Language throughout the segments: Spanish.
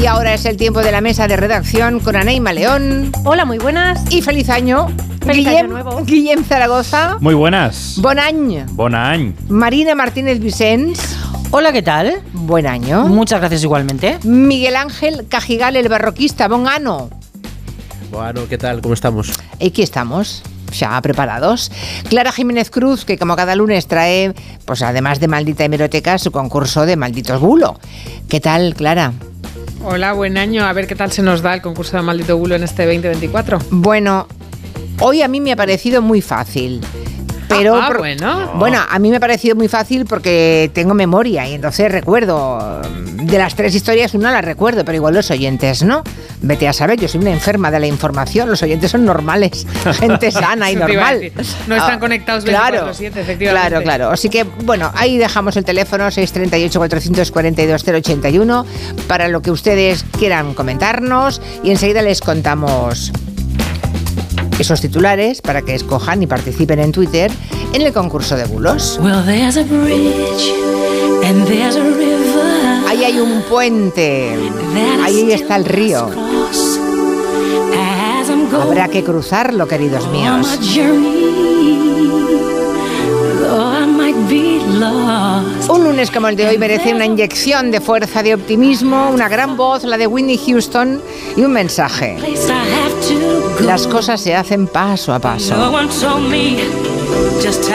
Y ahora es el tiempo de la mesa de redacción con Aneima León. Hola, muy buenas. Y feliz año. Feliz Guillem, año nuevo. Guillem Zaragoza. Muy buenas. Bon any. Bon any. Marina Martínez Vicens. Hola, ¿qué tal? Buen año. Muchas gracias igualmente. Miguel Ángel Cajigal, el barroquista. Bon ano. Bueno, ¿qué tal? ¿Cómo estamos? Aquí estamos, ya preparados. Clara Jiménez Cruz, que como cada lunes trae, pues además de Maldita Hemeroteca, su concurso de Malditos Bulo. ¿Qué tal, Clara? Hola, buen año. A ver qué tal se nos da el concurso de Maldito Bulo en este 2024. Bueno, hoy a mí me ha parecido muy fácil. Pero Ah, por- bueno. Bueno, a mí me ha parecido muy fácil porque tengo memoria y entonces recuerdo. De las tres historias, una la recuerdo, pero igual los oyentes no. Vete a saber, yo soy una enferma de la información, los oyentes son normales, gente sana y normal. No están Ah, conectados claro, 24/7, efectivamente. Claro, claro. Así que, bueno, ahí dejamos el teléfono 638-442-081 para lo que ustedes quieran comentarnos y enseguida les contamos esos titulares para que escojan y participen en Twitter en el concurso de bulos. Well, there's a bridge and there's a river. Ahí hay un puente, ahí está el río. Habrá que cruzarlo, queridos míos. Un lunes como el de hoy merece una inyección de fuerza, de optimismo, una gran voz, la de Whitney Houston, y un mensaje. Las cosas se hacen paso a paso. one told me just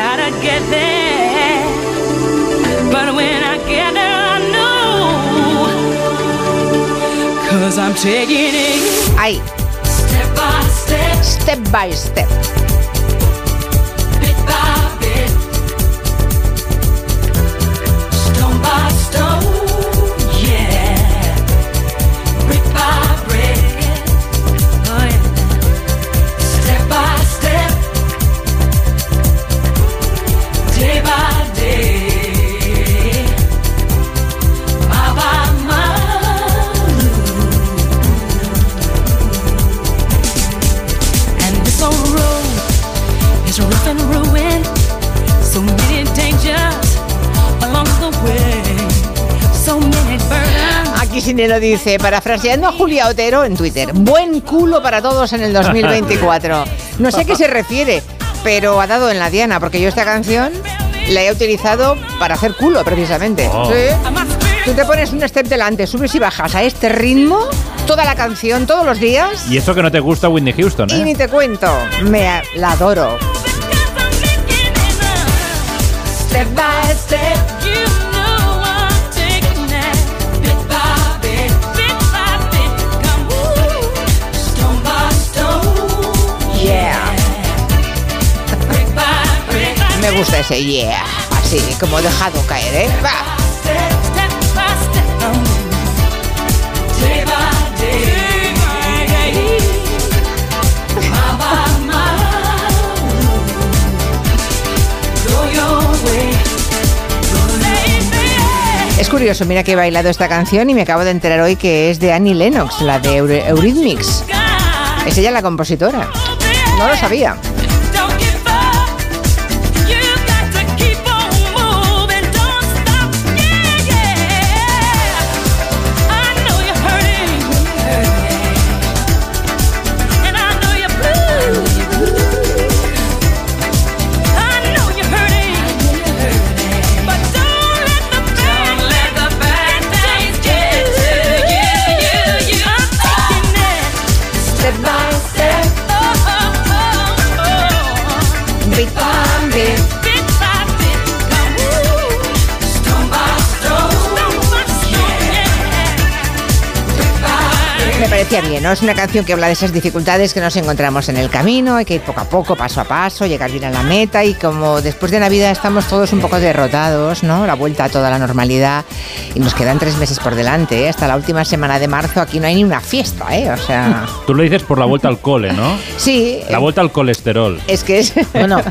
Sinelo dice, parafraseando a Julia Otero en Twitter, buen culo para todos en el 2024. No sé a qué se refiere, pero ha dado en la diana, porque yo esta canción la he utilizado para hacer culo, precisamente. Oh. Sí. Tú te pones un step delante, subes y bajas a este ritmo, toda la canción, todos los días, Y eso que no te gusta Whitney Houston, y ni ¿eh? te cuento, me la adoro. Step by step, Me gusta ese yeah, así como dejado caer, ¿eh? Va. Es curioso, mira que he bailado esta canción y me acabo de enterar hoy que es de Annie Lennox, la de Eurythmics. Es ella la compositora. No lo sabía. Parecía bien, ¿no? Es una canción que habla de esas dificultades que nos encontramos en el camino, hay que ir poco a poco, paso a paso, llegar bien a la meta y como después de Navidad estamos todos un poco derrotados, ¿no? La vuelta a toda la normalidad y nos quedan tres meses por delante, ¿eh? Hasta la última semana de marzo aquí no hay ni una fiesta, ¿eh? O sea, Tú lo dices por la vuelta al cole, ¿no? sí. La vuelta al colesterol. Es que es... Bueno,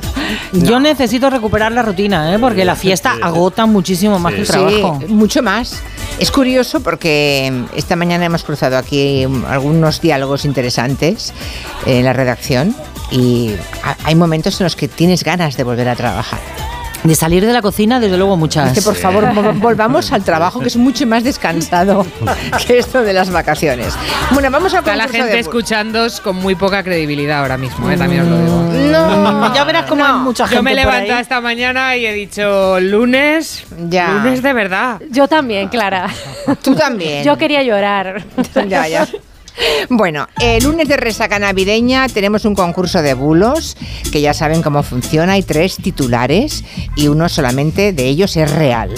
yo necesito recuperar la rutina, ¿eh? porque la fiesta agota muchísimo más Sí. el Sí, trabajo. mucho más. Es curioso porque esta mañana hemos cruzado aquí algunos diálogos interesantes en la redacción y ha- hay momentos en los que tienes ganas de volver a trabajar. De salir de la cocina, desde luego muchas. Dice, por favor, vol- volvamos al trabajo, que es mucho más descansado que esto de las vacaciones. Bueno, vamos a Está la gente escuchándoos con muy poca credibilidad ahora mismo, ¿eh? también os lo digo. No, Ya verás cómo hay mucha gente Yo me he levantado esta mañana y he dicho lunes, Ya. lunes de verdad. Yo también, Clara. Tú también. Yo quería llorar. Ya, ya. Bueno, el lunes de resaca navideña tenemos un concurso de bulos que ya saben cómo funciona. Hay tres titulares y uno solamente de ellos es real.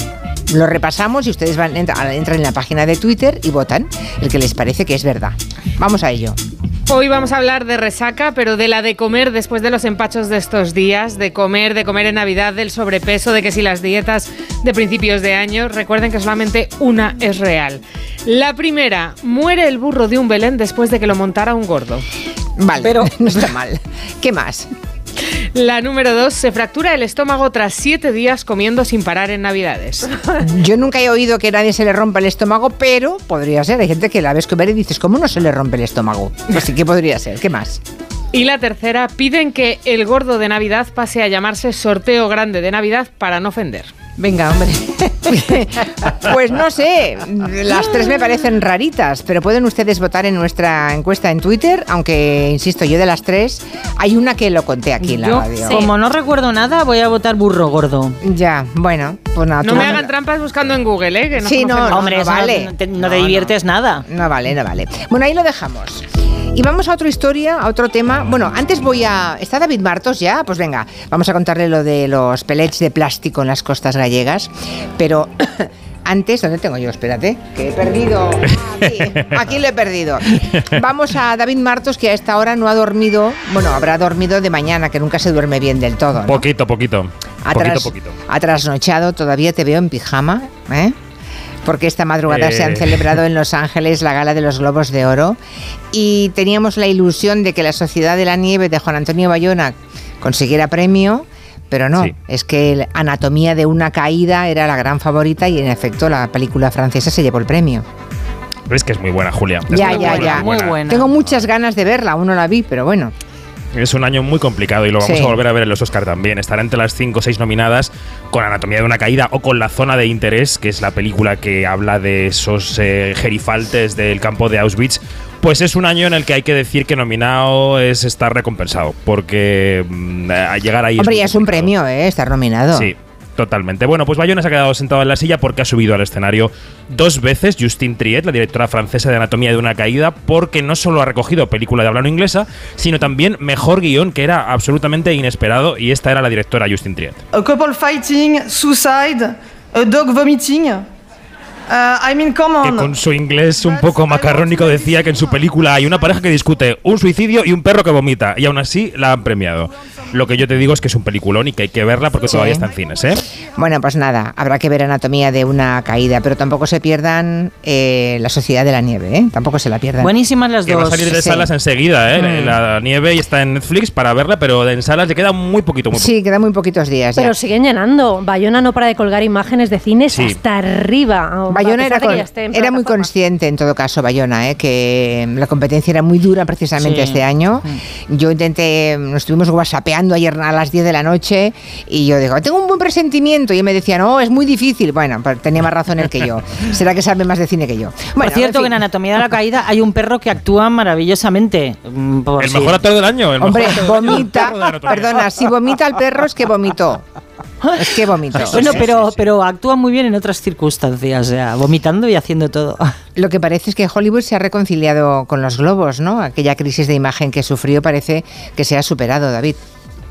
Lo repasamos y ustedes van, entra- entran en la página de Twitter y votan el que les parece que es verdad. Vamos a ello. Hoy vamos a hablar de resaca, pero de la de comer después de los empachos de estos días, de comer, de comer en Navidad, del sobrepeso, de que si las dietas de principios de año, recuerden que solamente una es real. La primera, muere el burro de un Belén después de que lo montara un gordo. Vale, Pero- no está mal. ¿Qué más? La número dos, se fractura el estómago tras siete días comiendo sin parar en Navidades. Yo nunca he oído que a nadie se le rompa el estómago, pero podría ser. Hay gente que la ves comer y dices, ¿cómo no se le rompe el estómago? Pues sí que podría ser. ¿Qué más? Y la tercera, piden que el gordo de Navidad pase a llamarse sorteo grande de Navidad para no ofender. Venga, hombre. pues no sé, las tres me parecen raritas, pero pueden ustedes votar en nuestra encuesta en Twitter, aunque, insisto, yo de las tres, hay una que lo conté aquí en la Yo, radio. como no recuerdo nada, voy a votar burro gordo. Ya, bueno, pues nada. No me hagan trampas buscando en Google, ¿eh? Que nos Sí, no, no, Hombre, eso vale. no te, no No, te no. diviertes nada. No vale, no vale. Bueno, ahí lo dejamos. Y vamos a otra historia, a otro tema. Bueno, antes voy a... ¿Está David Martos ya? Pues venga, vamos a contarle lo de los pellets de plástico en las costas gallegas. Pero antes, ¿dónde tengo yo? Espérate, que he perdido. Aquí, aquí lo he perdido. Vamos a David Martos, que a esta hora no ha dormido. Bueno, habrá dormido de mañana, que nunca se duerme bien del todo. ¿no? Poquito, poquito. Ha, Poquito, poquito. ha trasnochado, todavía te veo en pijama, ¿eh? Porque esta madrugada se han Eh. celebrado en Los Ángeles la gala de los Globos de Oro y teníamos la ilusión de que la Sociedad de la Nieve de Juan Antonio Bayona consiguiera premio, pero no, Sí. es que Anatomía de una caída era la gran favorita y en efecto la película francesa se llevó el premio. Es que es muy buena, Julia. Es Ya, muy ya, buena, ya. Muy buena. Tengo muchas ganas de verla, aún no la vi, pero bueno. Es un año muy complicado y lo vamos Sí. a volver a ver en los Oscar también. Estará entre las 5 o 6 nominadas con Anatomía de una caída o con La zona de interés, que es la película que habla de esos eh, gerifaltes del campo de Auschwitz. Pues es un año en el que hay que decir que nominado es estar recompensado, porque mm, a llegar ahí Hombre, muy ya es un premio, ¿eh? Estar nominado. Sí, totalmente. Bueno, pues Bayona se ha quedado sentado en la silla porque ha subido al escenario dos veces Justine Triet, la directora francesa de Anatomía de una Caída, porque no solo ha recogido película de habla no inglesa, sino también mejor guion, que era absolutamente inesperado, y esta era la directora Justine Triet. a couple fighting, suicide, a dog vomiting. Uh, I mean, come Que on. con su inglés un poco macarrónico decía que en su película hay una pareja que discute un suicidio y un perro que vomita, y aún así la han premiado. Lo que yo te digo es que es un peliculón y que hay que verla porque Sí. todavía está en cines, ¿eh? Bueno, pues nada, habrá que ver anatomía de una caída, pero tampoco se pierdan eh, la Sociedad de la Nieve, ¿eh? Tampoco se la pierdan. Buenísimas las Que va a dos. salir de sí. salas enseguida, ¿eh? Mm. La nieve y está en Netflix para verla, pero en salas le queda muy poquito, muy Sí, quedan muy poquitos días. ya. Pero siguen llenando. Bayona no para de colgar imágenes de cines Sí. hasta arriba. Bayona era, que con- era muy consciente en todo caso, Bayona, ¿eh? que la competencia era muy dura precisamente Sí. este año. Yo intenté, nos estuvimos whatsappeando ayer a las 10 de la noche y yo digo, tengo un buen presentimiento. Y él me decía, no, es muy difícil. Bueno, tenía más razón él que yo. Será que sabe más de cine que yo. Bueno, Por cierto, en que en Anatomía de la Caída hay un perro que actúa maravillosamente. Mm, por El mejor actor del año. El Hombre, mejor actor del año, vomita. Perdona, si vomita el perro es que vomitó. Es que vomitó. Bueno, Sí, pero, sí, sí. pero actúa muy bien en otras circunstancias, o sea, vomitando y haciendo todo. Lo que parece es que Hollywood se ha reconciliado con los globos, ¿no? Aquella crisis de imagen que sufrió parece que se ha superado, David.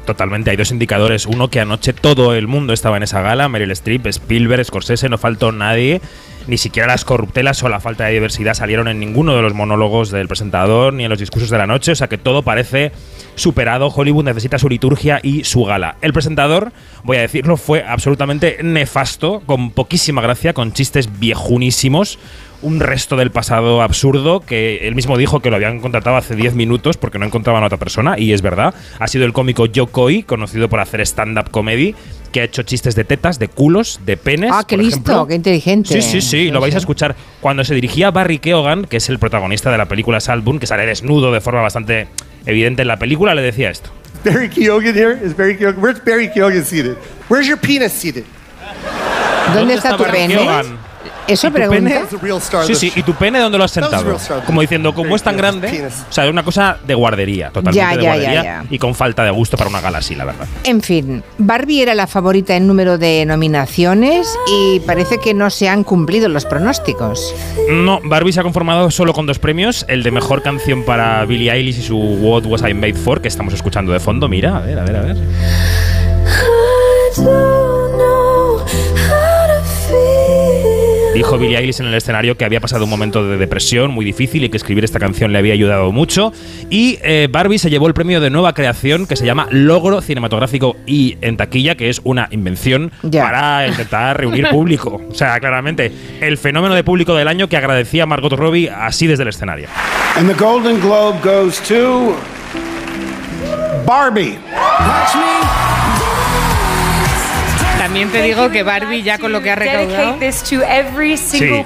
Totalmente, hay dos indicadores. Uno que anoche todo el mundo estaba en esa gala, Meryl Streep, Spielberg, Scorsese, no faltó nadie. Ni siquiera las corruptelas o la falta de diversidad salieron en ninguno de los monólogos del presentador ni en los discursos de la noche, o sea que todo parece superado. Hollywood necesita su liturgia y su gala. El presentador, voy a decirlo, fue absolutamente nefasto, con poquísima gracia, con chistes viejunísimos, un resto del pasado absurdo que él mismo dijo que lo habían contratado hace 10 minutos porque no encontraban a otra persona, y es verdad. Ha sido el cómico Joe Coy, conocido por hacer stand-up comedy, que ha hecho chistes de tetas, de culos, de penes. Ah, qué por listo, ejemplo. qué inteligente. Sí, sí, sí, lo vais a escuchar. Cuando se dirigía a Barry Keoghan, que es el protagonista de la película Saltburn, que sale desnudo de forma bastante evidente en la película, le decía esto. Barry Keoghan here? Is Barry Keoghan? Where's Barry Keoghan seated? Where's your penis seated? ¿Dónde está tu pene? Eso pregunta. Sí, sí, ¿y tu pene dónde lo has sentado? Como diciendo, como es tan grande, o sea, es una cosa de guardería, totalmente Ya, de ya, ya, guardería ya. y con falta de gusto para una gala así, la verdad. En fin, Barbie era la favorita en número de nominaciones y parece que no se han cumplido los pronósticos. No, Barbie se ha conformado solo con dos premios, el de mejor canción para Billie Eilish y su What Was I Made For, que estamos escuchando de fondo, mira, a ver, a ver, a ver. Dijo Billie Eilish en el escenario que había pasado un momento de depresión muy difícil y que escribir esta canción le había ayudado mucho. Y eh, Barbie se llevó el premio de nueva creación que se llama Logro Cinematográfico y en taquilla, que es una invención para intentar reunir público. O sea, claramente, el fenómeno de público del año que agradecía a Margot Robbie así desde el escenario. And the Golden Globe goes to Barbie. También te digo que Barbie ya con lo que ha recaudado. Dedicate this to every single Sí.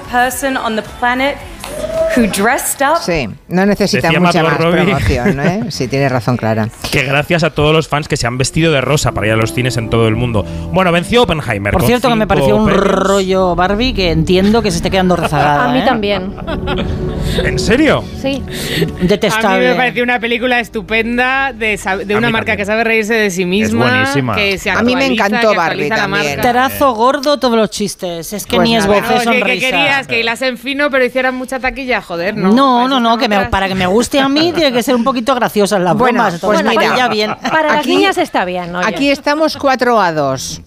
Who dressed up. Sí, no necesita Decía mucha más Robbie. promoción, ¿eh? Sí, tienes razón, Clara. Que gracias a todos los fans que se han vestido de rosa para ir a los cines en todo el mundo. Bueno, venció Oppenheimer. Por con cierto, que me pareció un premios. rollo Barbie que entiendo que se esté quedando rezagada. A mí ¿eh? también. ¿En serio? Sí. A mí Detestable. me pareció una película estupenda de, sab- de A una mí marca también. que sabe reírse de sí misma. buenísima. Que se A mí me actualiza, encantó que Barbie actualiza la también. marca. Terazo gordo todos los chistes. Es que Pues ni nada. esbocé oye, ¿qué sonrisa. querías? ¿Que hilasen fino pero hicieran mucha taquilla? Joder, ¿no? No, no, no, que me- para que me guste a mí tiene que ser un poquito graciosas las Bueno, bromas. pues entonces mira, ya bien. Para las Aquí- niñas está bien, oye. Aquí estamos 4 a 2.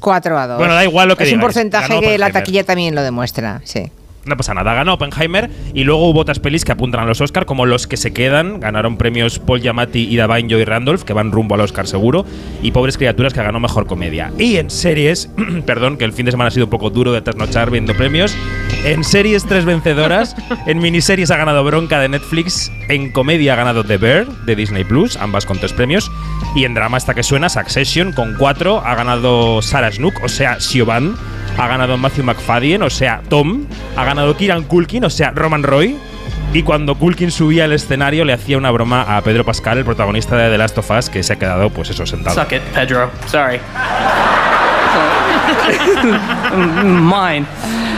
4 a 2. Bueno, da igual lo que Es un digáis. porcentaje Ganó que la taquilla también lo demuestra, sí. No pasa nada, ganó Oppenheimer y luego hubo otras pelis que apuntan a los Oscar, como Los que se quedan, ganaron premios Paul Giamatti y Davine Joy Randolph, que van rumbo al Oscar seguro, y Pobres Criaturas, que ganó Mejor Comedia. Y en series, perdón, que el fin de semana ha sido un poco duro de trasnochar viendo premios, en series tres vencedoras, en miniseries ha ganado Bronca de Netflix, en comedia ha ganado The Bear de Disney Plus, ambas con tres premios, y en drama hasta que suena Succession con cuatro, ha ganado Sarah Snook, o sea, Siobhan, ha ganado Matthew McFadden, o sea, Tom, ha ganado Kieran Culkin, o sea, Roman Roy. Y cuando Culkin subía al escenario le hacía una broma a Pedro Pascal, el protagonista de The Last of Us, que se ha quedado, pues eso, sentado. Suck it, Pedro. Sorry. Mine.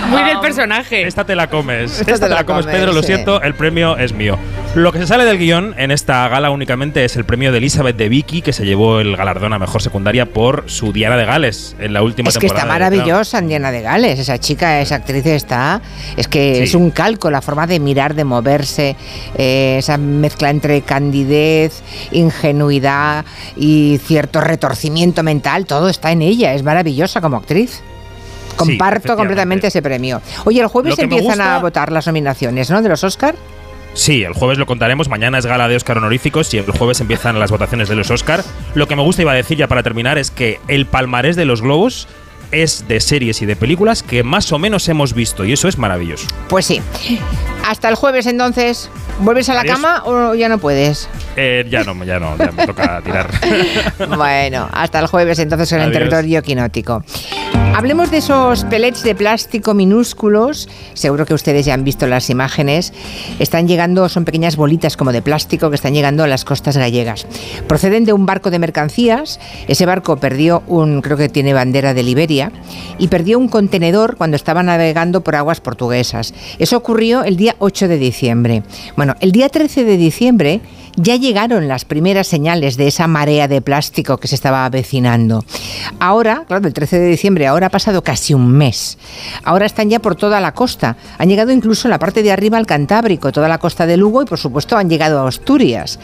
Muy del personaje. Esta te la comes. Esta Esta, te la, comes, Pedro, lo siento, el premio es mío. Lo que se sale del guion en esta gala únicamente es el premio de Elizabeth de Vicky, que se llevó el galardón a mejor secundaria por su Diana de Gales en la última Es que temporada. está de Crown. maravillosa Diana de Gales, esa chica, esa actriz está, es que Sí. es un calco, la forma de mirar, de moverse, eh, esa mezcla entre candidez, ingenuidad y cierto retorcimiento mental, todo está en ella, es maravillosa como actriz. Comparto completamente ese premio. Oye, el jueves empiezan a votar las nominaciones, ¿no? De los Oscar. Sí, el jueves lo contaremos. Mañana es gala de Oscar honoríficos y el jueves empiezan las votaciones de los Oscar. Lo que me gusta, iba a decir ya para terminar, es que el palmarés de los Globos es de series y de películas que más o menos hemos visto y eso es maravilloso. Pues sí. Hasta el jueves entonces. ¿Vuelves a la Adiós. cama o ya no puedes? Eh, ya no, ya no, ya me toca tirar. Bueno, hasta el jueves entonces en el territorio quinótico. Hablemos de esos pellets de plástico minúsculos. Seguro que ustedes ya han visto las imágenes. Están llegando, son pequeñas bolitas como de plástico que están llegando a las costas gallegas. Proceden de un barco de mercancías. Ese barco perdió un, creo que tiene bandera de Liberia, y perdió un contenedor cuando estaba navegando por aguas portuguesas. Eso ocurrió el día 8 de diciembre. Bueno, el día 13 de diciembre ya llegaron las primeras señales de esa marea de plástico que se estaba avecinando. Ahora, claro, el 13 de diciembre, ahora ha pasado casi un mes. Ahora están ya por toda la costa. Han llegado incluso en la parte de arriba al Cantábrico, toda la costa de Lugo y por supuesto han llegado a Asturias.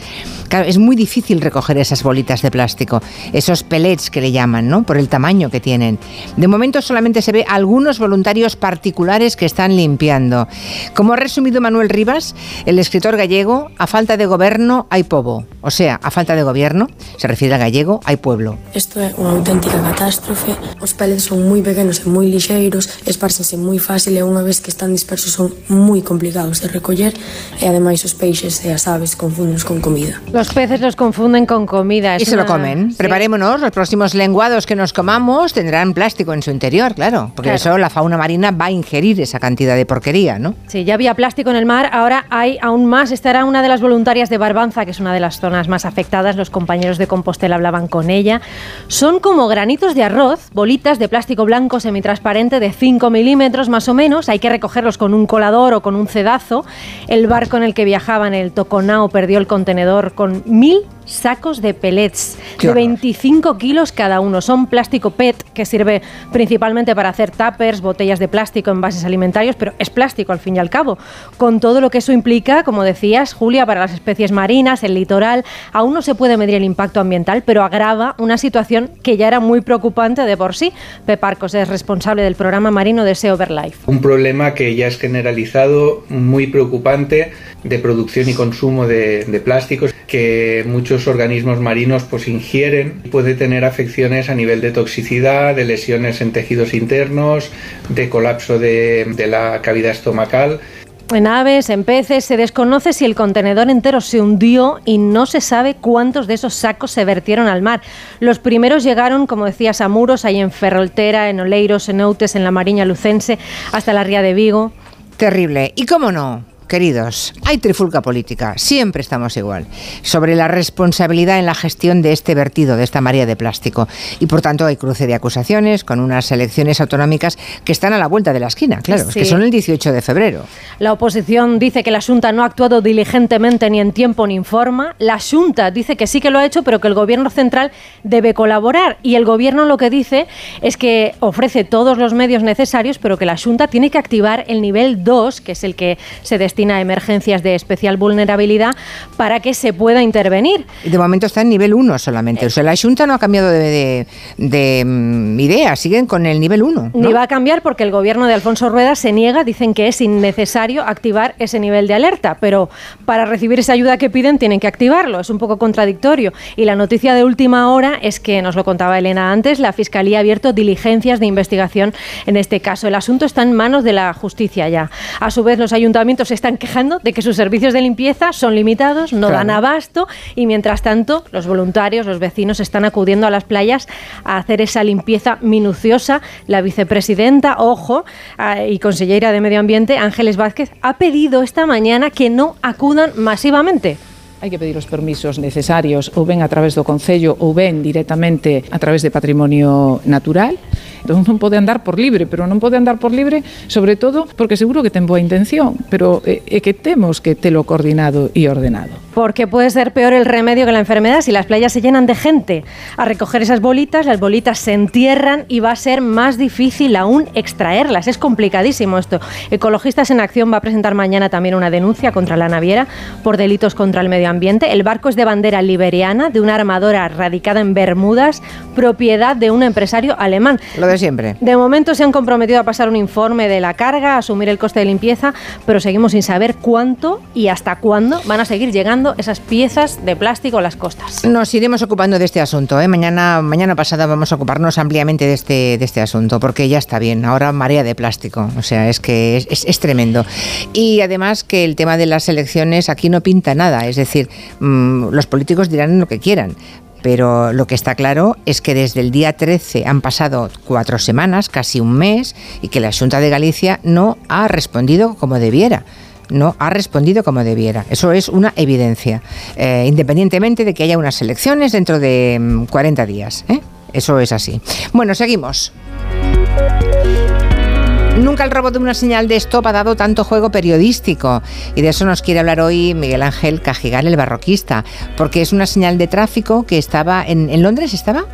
Claro, es muy difícil recoger esas bolitas de plástico, esos pellets que le llaman, ¿no? Por el tamaño que tienen. De momento solamente se ve algunos voluntarios particulares que están limpiando. Como ha resumido Manuel Rivas, el escritor gallego, a falta de gobierno hay povo. O sea, a falta de gobierno, se refiere al gallego, hay pueblo. Isto é unha auténtica catástrofe. Os pellets son moi pequenos e moi lixeiros, espársense moi fácil e unha vez que están dispersos son moi complicados de recoller e ademais os peixes e as aves con comida. Los peces los confunden con comida. Y es se lo una- comen. Sí. Preparémonos, los próximos lenguados que nos comamos tendrán plástico en su interior, claro. Porque Claro. eso la fauna marina va a ingerir esa cantidad de porquería, ¿no? Sí, ya había plástico en el mar, ahora hay aún más. Esta era una de las voluntarias de Barbanza, que es una de las zonas más afectadas. Los compañeros de Compostela hablaban con ella. Son como granitos de arroz, bolitas de plástico blanco semitransparente de 5 milímetros más o menos. Hay que recogerlos con un colador o con un cedazo. El barco en el que viajaban, el Toconao, perdió el contenedor con mil sacos de pellets de horror. 25 kilos cada uno. Son plástico PET que sirve principalmente para hacer tuppers, botellas de plástico, envases alimentarios, pero es plástico al fin y al cabo. Con todo lo que eso implica, como decías, Julia, para las especies marinas, el litoral, aún no se puede medir el impacto ambiental, pero agrava una situación que ya era muy preocupante de por sí. Pep Arcos es responsable del programa marino de Sea Over Life. Un problema que ya es generalizado, muy preocupante, de producción y consumo de, de plásticos que muchos organismos marinos pues ingieren. Puede tener afecciones a nivel de toxicidad, de lesiones en tejidos internos, de colapso de, de la cavidad estomacal. En aves, en peces, se desconoce si el contenedor entero se hundió y no se sabe cuántos de esos sacos se vertieron al mar. Los primeros llegaron, como decías, a Muros, ahí en Ferroltera, en Oleiros, en Outes, en la Mariña Lucense, hasta la Ría de Vigo. Terrible. ¿Y cómo no? Queridos, hay trifulca política, siempre estamos igual, sobre la responsabilidad en la gestión de este vertido, de esta marea de plástico. Y por tanto hay cruce de acusaciones con unas elecciones autonómicas que están a la vuelta de la esquina, claro, que son el 18 de febrero. La oposición dice que la Junta no ha actuado diligentemente ni en tiempo ni en forma. La Junta dice que sí que lo ha hecho, pero que el Gobierno central debe colaborar. Y el Gobierno lo que dice es que ofrece todos los medios necesarios, pero que la Junta tiene que activar el nivel 2, que es el que se destina a emergencias de especial vulnerabilidad, para que se pueda intervenir. De momento está en nivel 1 solamente. O sea, la Junta no ha cambiado de, de- de, mm, idea, siguen con el nivel 1. Ni va a cambiar porque el gobierno de Alfonso Rueda se niega, dicen que es innecesario activar ese nivel de alerta, pero para recibir esa ayuda que piden tienen que activarlo, es un poco contradictorio. Y la noticia de última hora es que, nos lo contaba Elena antes, la Fiscalía ha abierto diligencias de investigación en este caso. El asunto está en manos de la justicia ya. A su vez, los ayuntamientos se están quejando de que sus servicios de limpieza son limitados, no Claro. dan abasto y mientras tanto los voluntarios, los vecinos están acudiendo a las playas a hacer esa limpieza minuciosa. La vicepresidenta, ojo, ah, y consellera de Medio Ambiente, Ángeles Vázquez, ha pedido esta mañana que no acudan masivamente. Hai que pedir os permisos necesarios ou ben a través do Concello ou ben directamente a través de patrimonio natural. Entón non pode andar por libre, pero non pode andar por libre sobre todo porque seguro que ten boa intención, pero é, é que temos que telo coordinado e ordenado. Porque puede ser peor el remedio que la enfermedad si las playas se llenan de gente a recoger esas bolitas, las bolitas se entierran y va a ser más difícil aún extraerlas. Es complicadísimo esto. Ecologistas en Acción va a presentar mañana también una denuncia contra la naviera por delitos contra el medio ambiente. El barco es de bandera liberiana, de una armadora radicada en Bermudas, propiedad de un empresario alemán. Lo de siempre. De momento se han comprometido a pasar un informe de la carga, a asumir el coste de limpieza, pero seguimos sin saber cuánto y hasta cuándo van a seguir llegando esas piezas de plástico a las costas. Nos iremos ocupando de este asunto. ¿eh? Mañana, mañana pasada vamos a ocuparnos ampliamente de este, de este asunto, porque ya está bien. Ahora marea de plástico. O sea, es que es, es- es tremendo. Y además que el tema de las elecciones aquí no pinta nada. Es decir, mm, los políticos dirán lo que quieran. Pero lo que está claro es que desde el día 13 han pasado cuatro semanas, casi un mes, y que la Junta de Galicia no ha respondido como debiera no ha respondido como debiera. Eso es una evidencia, eh, independientemente de que haya unas elecciones dentro de mm, 40 días. ¿eh? Eso es así. Bueno, seguimos. Nunca el robo de una señal de stop ha dado tanto juego periodístico y de eso nos quiere hablar hoy Miguel Ángel Cajigal, el barroquista, porque es una señal de tráfico que estaba en, en Londres, ¿estaba?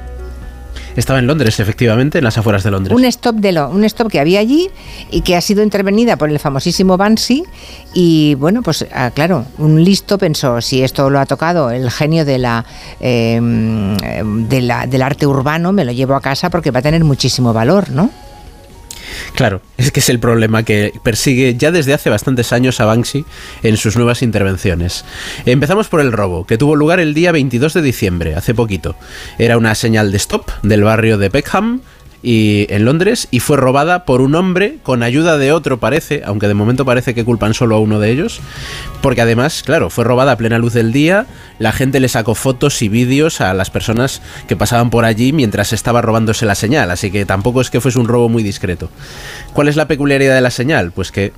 Estaba en Londres, efectivamente, en las afueras de Londres. Un stop de lo, un stop que había allí y que ha sido intervenida por el famosísimo Banksy y bueno, pues ah, claro, un listo pensó si esto lo ha tocado el genio de la, eh, de la del arte urbano, me lo llevo a casa porque va a tener muchísimo valor, ¿no? Claro, es que es el problema que persigue ya desde hace bastantes años a Banksy en sus nuevas intervenciones. Empezamos por el robo, que tuvo lugar el día 22 de diciembre, hace poquito. Era una señal de stop del barrio de Peckham y en Londres y fue robada por un hombre con ayuda de otro parece, aunque de momento parece que culpan solo a uno de ellos, porque además, claro, fue robada a plena luz del día, la gente le sacó fotos y vídeos a las personas que pasaban por allí mientras estaba robándose la señal, así que tampoco es que fuese un robo muy discreto. ¿Cuál es la peculiaridad de la señal? Pues que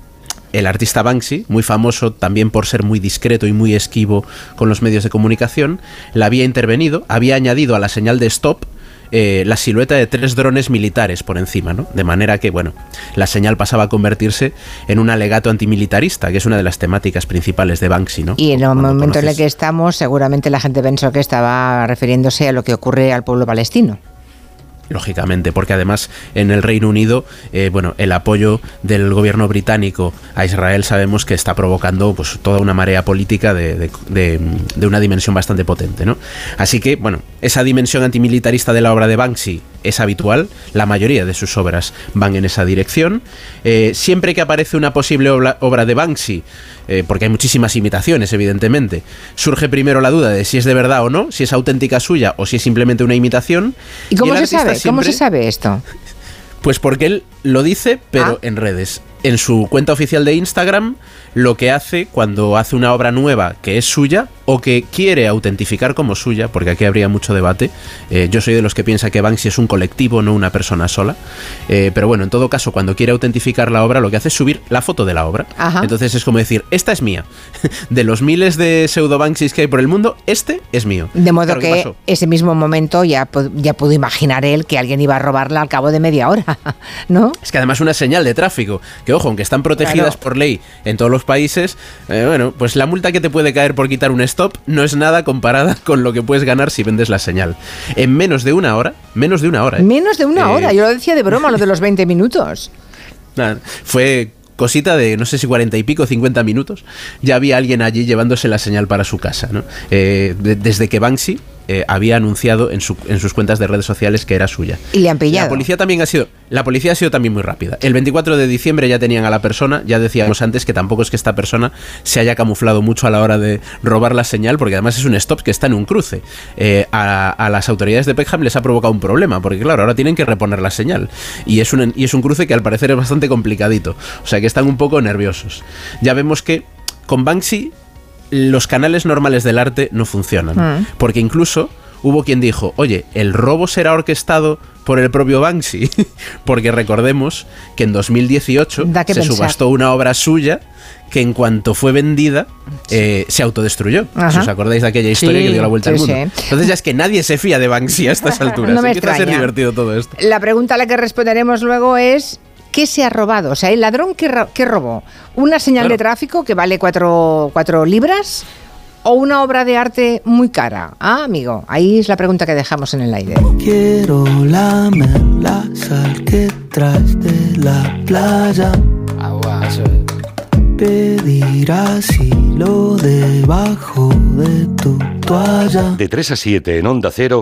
el artista Banksy, muy famoso también por ser muy discreto y muy esquivo con los medios de comunicación, la había intervenido, había añadido a la señal de stop eh, la silueta de tres drones militares por encima, ¿no? De manera que, bueno, la señal pasaba a convertirse en un alegato antimilitarista, que es una de las temáticas principales de Banksy, ¿no? Y en el Cuando momento en el que estamos, seguramente la gente pensó que estaba refiriéndose a lo que ocurre al pueblo palestino. Lógicamente, porque además en el Reino Unido, eh, bueno, el apoyo del gobierno británico a Israel sabemos que está provocando pues toda una marea política de, de- de- de una dimensión bastante potente, ¿no? Así que, bueno, esa dimensión antimilitarista de la obra de Banksy es habitual, la mayoría de sus obras van en esa dirección. Eh, siempre que aparece una posible obra, obra de Banksy, eh, porque hay muchísimas imitaciones, evidentemente, surge primero la duda de si es de verdad o no, si es auténtica suya o si es simplemente una imitación. ¿Y cómo se sabe? ¿Cómo se sabe esto? pues porque él lo dice, pero en redes. En su cuenta oficial de Instagram, lo que hace cuando hace una obra nueva que es suya o que quiere autentificar como suya, porque aquí habría mucho debate. eh, yo soy de los que piensa que Banksy es un colectivo, no una persona sola. Eh, pero bueno, en todo caso, cuando quiere autentificar la obra, lo que hace es subir la foto de la obra. Ajá. Entonces es como decir, esta es mía. De los miles de pseudo Banksys que hay por el mundo, este es mío. De modo Claro, ¿qué que ese mismo momento ya, ya pudo imaginar él que alguien iba a robarla al cabo de media hora, ¿no? Es que además una señal de tráfico, que ojo, aunque están protegidas Claro. por ley en todos los países, eh, bueno, pues la multa que te puede caer por quitar un stop no es nada comparada con lo que puedes ganar si vendes la señal. En menos de una hora, menos de una hora. ¿eh? Menos de una Eh, hora, yo lo decía de broma, lo de los 20 minutos. Fue cosita de no sé si cuarenta y pico, 50 minutos, ya había alguien allí llevándose la señal para su casa. ¿no? Eh, de- desde que Banksy eh, había anunciado en, su- en sus cuentas de redes sociales que era suya. Y le han pillado. La policía también ha sido, la policía ha sido también muy rápida. El 24 de diciembre ya tenían a la persona, ya decíamos antes que tampoco es que esta persona se haya camuflado mucho a la hora de robar la señal, porque además es un stop que está en un cruce. Eh, a, a las autoridades de Peckham les ha provocado un problema, porque claro, ahora tienen que reponer la señal. Y es un, y es un cruce que al parecer es bastante complicadito. O sea que están un poco nerviosos. Ya vemos que con Banksy los canales normales del arte no funcionan. Mm. Porque incluso hubo quien dijo, oye, ¿el robo será orquestado por el propio Banksy? Porque recordemos que en 2018 Da que se pensar. subastó una obra suya que en cuanto fue vendida eh, se autodestruyó. Ajá. Si os acordáis de aquella historia Sí, que dio la vuelta al mundo. Entonces ya es que nadie se fía de Banksy a estas alturas. No me Empieza a ser divertido todo esto. La pregunta a la que responderemos luego es ¿qué se ha robado? O sea, el ladrón que, ro- que robó una señal de tráfico que vale cuatro, cuatro libras o una obra de arte muy cara. Ah, amigo, ahí es la pregunta que dejamos en el aire. Quiero lamer la sal que traes de la playa. Pedir asilo debajo de tu toalla. De 3 a 7 en Onda Cero.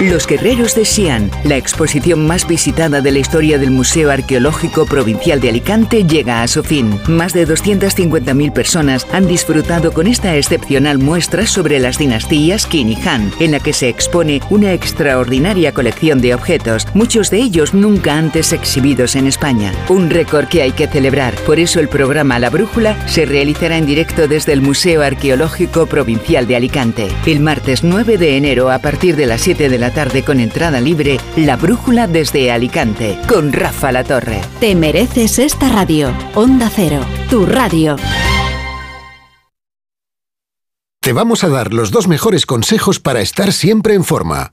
Los Guerreros de Xi'an, la exposición más visitada de la historia del Museo Arqueológico Provincial de Alicante, llega a su fin. Más de 250.000 personas han disfrutado con esta excepcional muestra sobre las dinastías Qin y Han, en la que se expone una extraordinaria colección de objetos, muchos de ellos nunca antes exhibidos en España. Un récord que hay que celebrar. Por eso el programa La Brújula se realizará en directo desde el Museo Arqueológico Provincial de Alicante, el martes 9 de enero a partir de las 7 de la tarde con entrada libre, La Brújula desde Alicante, con Rafa La Torre. Te mereces esta radio. Onda Cero, tu radio. Te vamos a dar los dos mejores consejos para estar siempre en forma.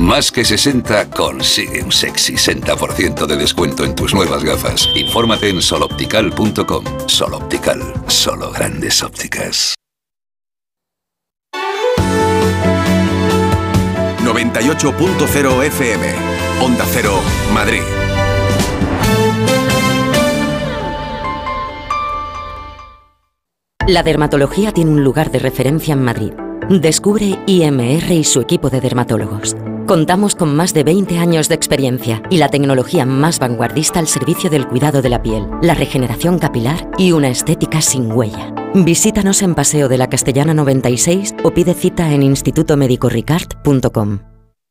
Más que 60 consigue un sexy 60% de descuento en tus nuevas gafas. Infórmate en soloptical.com. Soloptical, solo grandes ópticas. 98.0 FM. Onda Cero, Madrid. La dermatología tiene un lugar de referencia en Madrid. Descubre IMR y su equipo de dermatólogos. Contamos con más de 20 años de experiencia y la tecnología más vanguardista al servicio del cuidado de la piel, la regeneración capilar y una estética sin huella. Visítanos en Paseo de la Castellana 96 o pide cita en institutomedicoricard.com.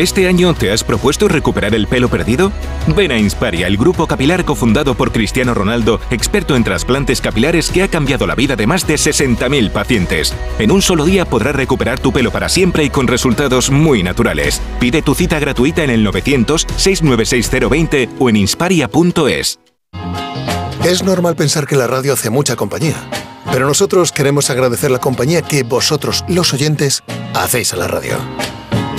¿Este año te has propuesto recuperar el pelo perdido? Ven a Insparia, el grupo capilar cofundado por Cristiano Ronaldo, experto en trasplantes capilares que ha cambiado la vida de más de 60.000 pacientes. En un solo día podrás recuperar tu pelo para siempre y con resultados muy naturales. Pide tu cita gratuita en el 900-696-020 o en insparia.es. Es normal pensar que la radio hace mucha compañía, pero nosotros queremos agradecer la compañía que vosotros, los oyentes, hacéis a la radio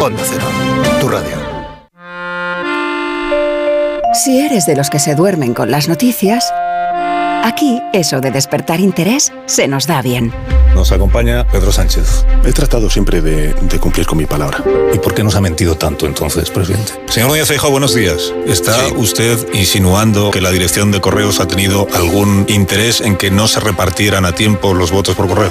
Onda Cero, tu radio. Si eres de los que se duermen con las noticias, aquí eso de despertar interés se nos da bien. Nos acompaña Pedro Sánchez. He tratado siempre de, de cumplir con mi palabra. ¿Y por qué nos ha mentido tanto entonces, presidente? Señor Núñez Feijóo, buenos días. ¿Está usted insinuando que la dirección de correos ha tenido algún interés en que no se repartieran a tiempo los votos por correo?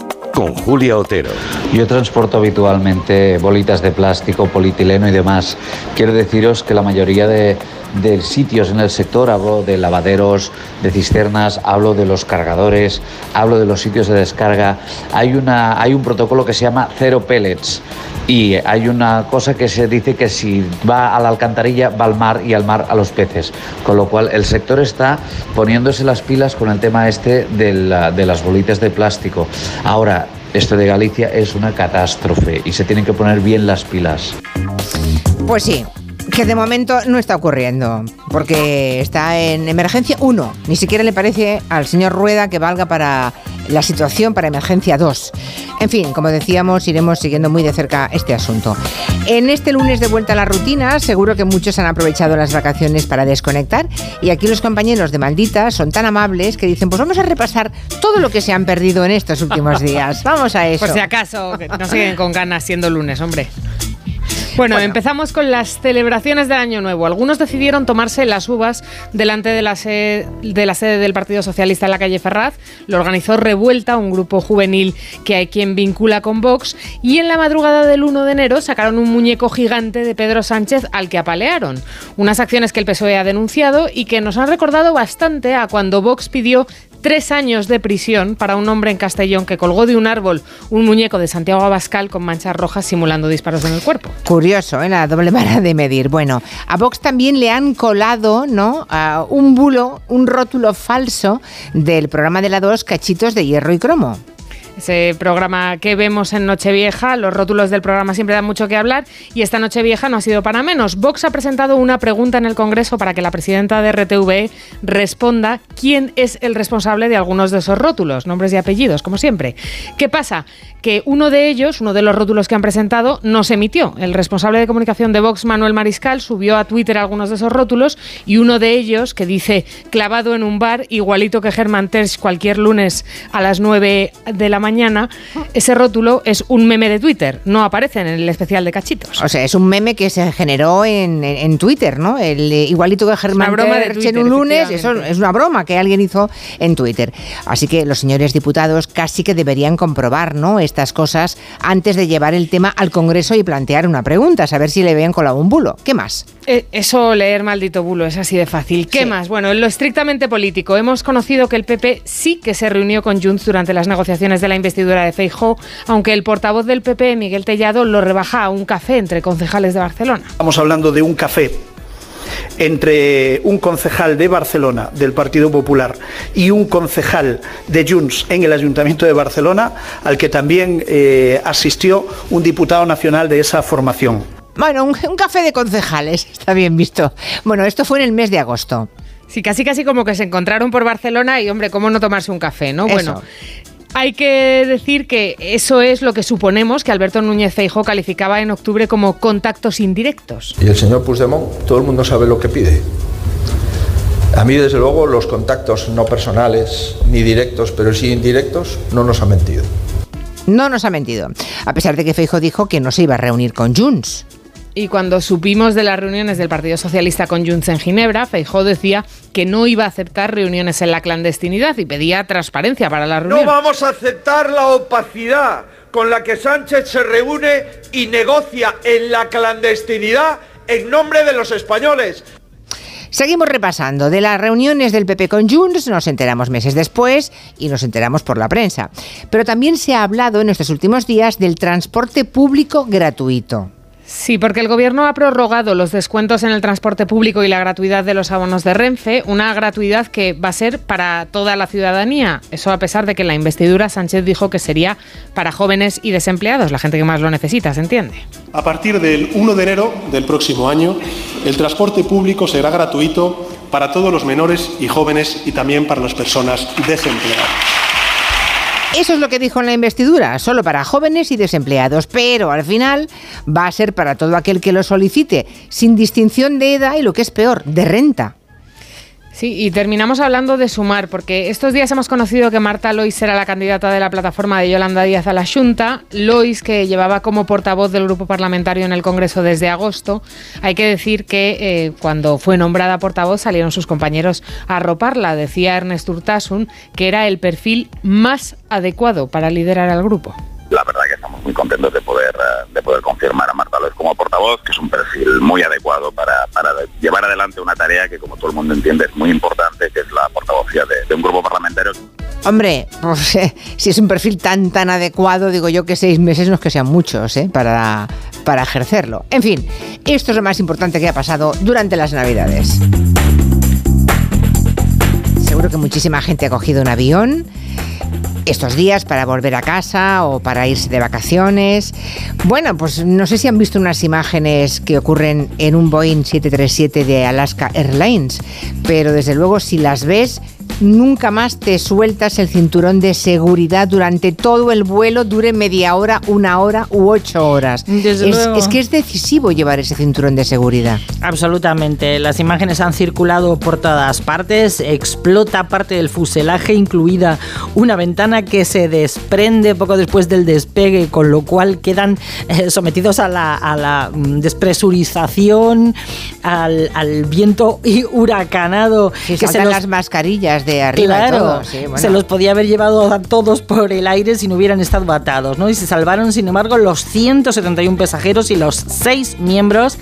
con Julia Otero. Yo transporto habitualmente bolitas de plástico, polietileno y demás. Quiero deciros que la mayoría de, de sitios en el sector, hablo de lavaderos, de cisternas, hablo de los cargadores, hablo de los sitios de descarga, hay, una, hay un protocolo que se llama cero pellets. Y hay una cosa que se dice que si va a la alcantarilla va al mar y al mar a los peces. Con lo cual el sector está poniéndose las pilas con el tema este de, la- de las bolitas de plástico. Ahora, esto de Galicia es una catástrofe y se tienen que poner bien las pilas. Pues sí, que de momento no está ocurriendo, porque está en emergencia 1. Ni siquiera le parece al señor Rueda que valga para la situación para emergencia 2. En fin, como decíamos, iremos siguiendo muy de cerca este asunto. En este lunes de vuelta a la rutina, seguro que muchos han aprovechado las vacaciones para desconectar y aquí los compañeros de Maldita son tan amables que dicen, pues vamos a repasar todo lo que se han perdido en estos últimos días. Vamos a eso. Por si acaso, que no siguen con ganas siendo lunes, hombre. Bueno, empezamos con las celebraciones del Año Nuevo. Algunos decidieron tomarse las uvas delante de la, sede, de la sede del Partido Socialista en la calle Ferraz. Lo organizó Revuelta, un grupo juvenil que hay quien vincula con Vox. Y en la madrugada del 1 de enero sacaron un muñeco gigante de Pedro Sánchez al que apalearon. Unas acciones que el PSOE ha denunciado y que nos han recordado bastante a cuando Vox pidió tres años de prisión para un hombre en Castellón que colgó de un árbol un muñeco de Santiago Abascal con manchas rojas simulando disparos en el cuerpo. Curioso, ¿eh? la doble vara de medir. Bueno, a Vox también le han colado ¿no? un bulo, un rótulo falso del programa de la 2 Cachitos de Hierro y Cromo ese programa que vemos en Nochevieja. Los rótulos del programa siempre dan mucho que hablar y esta Nochevieja no ha sido para menos. Vox ha presentado una pregunta en el Congreso para que la presidenta de RTV responda quién es el responsable de algunos de esos rótulos, nombres y apellidos, como siempre. ¿Qué pasa? Que uno de ellos, uno de los rótulos que han presentado, no se emitió. El responsable de comunicación de Vox, Manuel Mariscal, subió a Twitter algunos de esos rótulos y uno de ellos, que dice clavado en un bar, igualito que Germán Tersch cualquier lunes a las 9 de la mañana, ese rótulo es un meme de Twitter, no aparece en el especial de cachitos. O sea, es un meme que se generó en, Twitter, ¿no? El eh, igualito que Germán broma de Twitter, en un lunes, eso es una broma que alguien hizo en Twitter. Así que los señores diputados casi que deberían comprobar, ¿no? Estas cosas antes de llevar el tema al Congreso y plantear una pregunta, saber si le ven colado un bulo. ¿Qué más? Eh, eso leer maldito bulo es así de fácil. ¿Qué más? Bueno, en lo estrictamente político, hemos conocido que el PP sí que se reunió con Junts durante las negociaciones de la investidura de Feijóo, aunque el portavoz del PP, Miguel Tellado, lo rebaja a un café entre concejales de Barcelona. Estamos hablando de un café entre un concejal de Barcelona del Partido Popular y un concejal de Junts en el Ayuntamiento de Barcelona, al que también eh, asistió un diputado nacional de esa formación. Bueno, un, café de concejales, está bien visto. Bueno, esto fue en el mes de agosto. Sí, casi casi como que se encontraron por Barcelona y, hombre, ¿cómo no tomarse un café, no? Bueno, hay que decir que eso es lo que suponemos que Alberto Núñez Feijóo calificaba en octubre como contactos indirectos. Y el señor Puigdemont, todo el mundo sabe lo que pide. A mí, desde luego, los contactos no personales ni directos, pero sí indirectos, no nos ha mentido. No nos ha mentido. A pesar de que Feijóo dijo que no se iba a reunir con Junts. Y cuando supimos de las reuniones del Partido Socialista con Junts en Ginebra, Feijó decía que no iba a aceptar reuniones en la clandestinidad y pedía transparencia para la reunión. No vamos a aceptar la opacidad con la que Sánchez se reúne y negocia en la clandestinidad en nombre de los españoles. Seguimos repasando. De las reuniones del PP con Junts nos enteramos meses después y nos enteramos por la prensa. Pero también se ha hablado en estos últimos días del transporte público gratuito. Sí, porque el Gobierno ha prorrogado los descuentos en el transporte público y la gratuidad de los abonos de Renfe, una gratuidad que va a ser para toda la ciudadanía. Eso a pesar de que en la investidura Sánchez dijo que sería para jóvenes y desempleados, la gente que más lo necesita, ¿se entiende? A partir del 1 de enero del próximo año, el transporte público será gratuito para todos los menores y jóvenes y también para las personas desempleadas. Eso es lo que dijo en la investidura, solo para jóvenes y desempleados, pero al final va a ser para todo aquel que lo solicite, sin distinción de edad y lo que es peor, de renta. Sí, y terminamos hablando de sumar, porque estos días hemos conocido que Marta Lois será la candidata de la plataforma de Yolanda Díaz a la Junta. Lois, que llevaba como portavoz del grupo parlamentario en el Congreso desde agosto. Hay que decir que eh, cuando fue nombrada portavoz salieron sus compañeros a arroparla. Decía Ernest Urtasun que era el perfil más adecuado para liderar al grupo la verdad que estamos muy contentos de poder, eh, de poder confirmar a Marta López como portavoz, que es un perfil muy adecuado para, llevar adelante una tarea que, como todo el mundo entiende, es muy importante, que es la portavocía de, un grupo parlamentario. Hombre, pues, si es un perfil tan tan adecuado, digo yo que seis meses no es que sean muchos ¿eh? para, para ejercerlo. En fin, esto es lo más importante que ha pasado durante las Navidades. Seguro que muchísima gente ha cogido un avión estos días para volver a casa o para irse de vacaciones. Bueno, pues no sé si han visto unas imágenes que ocurren en un Boeing 737 de Alaska Airlines, pero desde luego si las ves nunca más te sueltas el cinturón de seguridad durante todo el vuelo, dure media hora, una hora u ocho horas. Desde es, luego. es que es decisivo llevar ese cinturón de seguridad. Absolutamente. Las imágenes han circulado por todas partes. Explota parte del fuselaje, incluida una ventana que se desprende poco después del despegue, con lo cual quedan eh, sometidos a la, a la, mm, despresurización, al, al viento y huracanado. Que se los- las mascarillas de arriba y Claro, todo. sí, bueno. se los podía haber llevado a todos por el aire si no hubieran estado atados, ¿no? Y se salvaron, sin embargo, los 171 pasajeros y los 6 miembros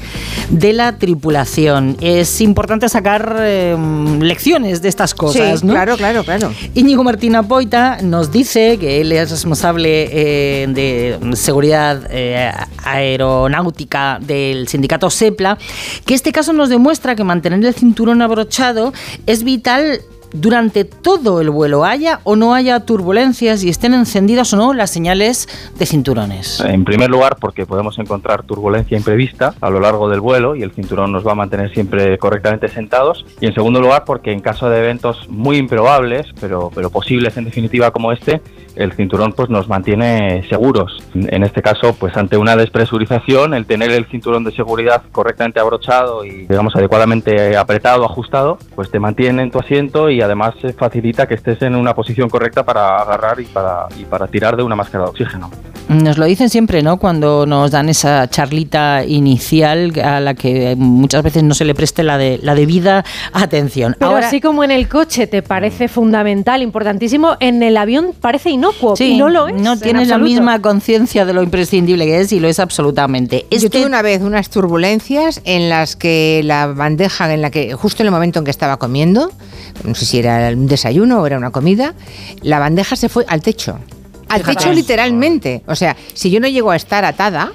de la tripulación. Es importante sacar eh, lecciones de estas cosas, Sí, ¿no? claro, claro, claro. Íñigo Martina Poita nos dice que él es responsable eh, de seguridad eh, aeronáutica del sindicato SEPLA, que este caso nos demuestra que mantener el cinturón abrochado es vital durante todo el vuelo, haya o no haya turbulencias y estén encendidas o no las señales de cinturones. En primer lugar, porque podemos encontrar turbulencia imprevista a lo largo del vuelo y el cinturón nos va a mantener siempre correctamente sentados. Y en segundo lugar, porque en caso de eventos muy improbables, pero, pero posibles en definitiva como este, el cinturón pues nos mantiene seguros. En este caso, pues ante una despresurización, el tener el cinturón de seguridad correctamente abrochado y digamos adecuadamente apretado, ajustado, pues te mantiene en tu asiento y además eh, facilita que estés en una posición correcta para agarrar y para, y para tirar de una máscara de oxígeno. Nos lo dicen siempre, ¿no? Cuando nos dan esa charlita inicial a la que muchas veces no se le preste la, de, la debida atención. Pero Ahora, así como en el coche te parece fundamental, importantísimo, en el avión parece inocuo Sí, y no lo es. No en tienes la misma conciencia de lo imprescindible que es y lo es absolutamente. Yo Este- tuve una vez unas turbulencias en las que la bandeja, en la que justo en el momento en que estaba comiendo, no sé si era un desayuno o era una comida, la bandeja se fue al techo. Al techo literalmente. O sea, si yo no llego a estar atada,